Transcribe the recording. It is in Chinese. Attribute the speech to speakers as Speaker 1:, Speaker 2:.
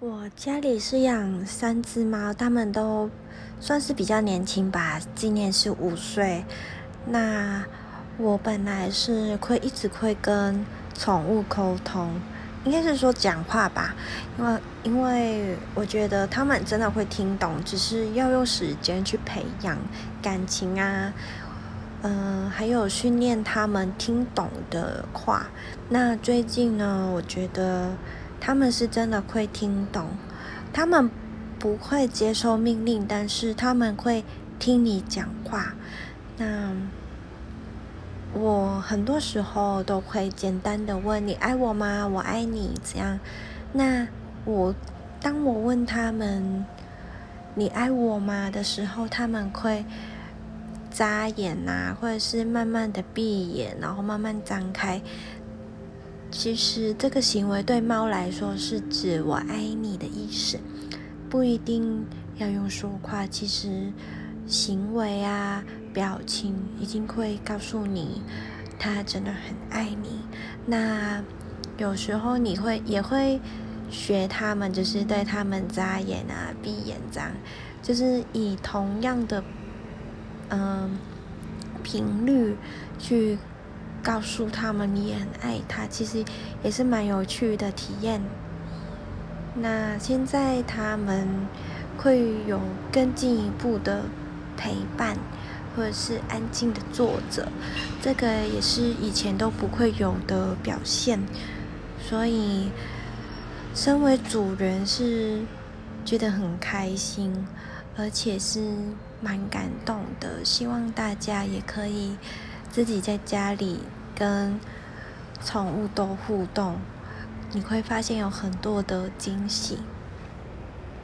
Speaker 1: 我家里是养三只猫，它们都算是比较年轻吧，今年是五岁。那我本来是会一直会跟宠物沟通，应该是说讲话吧，因为因为我觉得它们真的会听懂，只是要用时间去培养感情啊，嗯，还有训练它们听懂的话。那最近呢，我觉得。他们是真的会听懂，他们不会接受命令，但是他们会听你讲话。那我很多时候都会简单的问你爱我吗？我爱你，这样。那我当我问他们你爱我吗的时候，他们会眨眼呐，或者是慢慢的闭眼，然后慢慢张开。其实这个行为对猫来说是指“我爱你”的意思，不一定要用说话。其实行为啊、表情已经会告诉你，它真的很爱你。那有时候你会也会学他们，就是对他们眨眼啊、闭眼这样，就是以同样的嗯频率去。告诉他们你也很爱他，其实也是蛮有趣的体验。那现在他们会有更进一步的陪伴，或者是安静的坐着，这个也是以前都不会有的表现。所以，身为主人是觉得很开心，而且是蛮感动的。希望大家也可以。自己在家里跟宠物多互动，你会发现有很多的惊喜。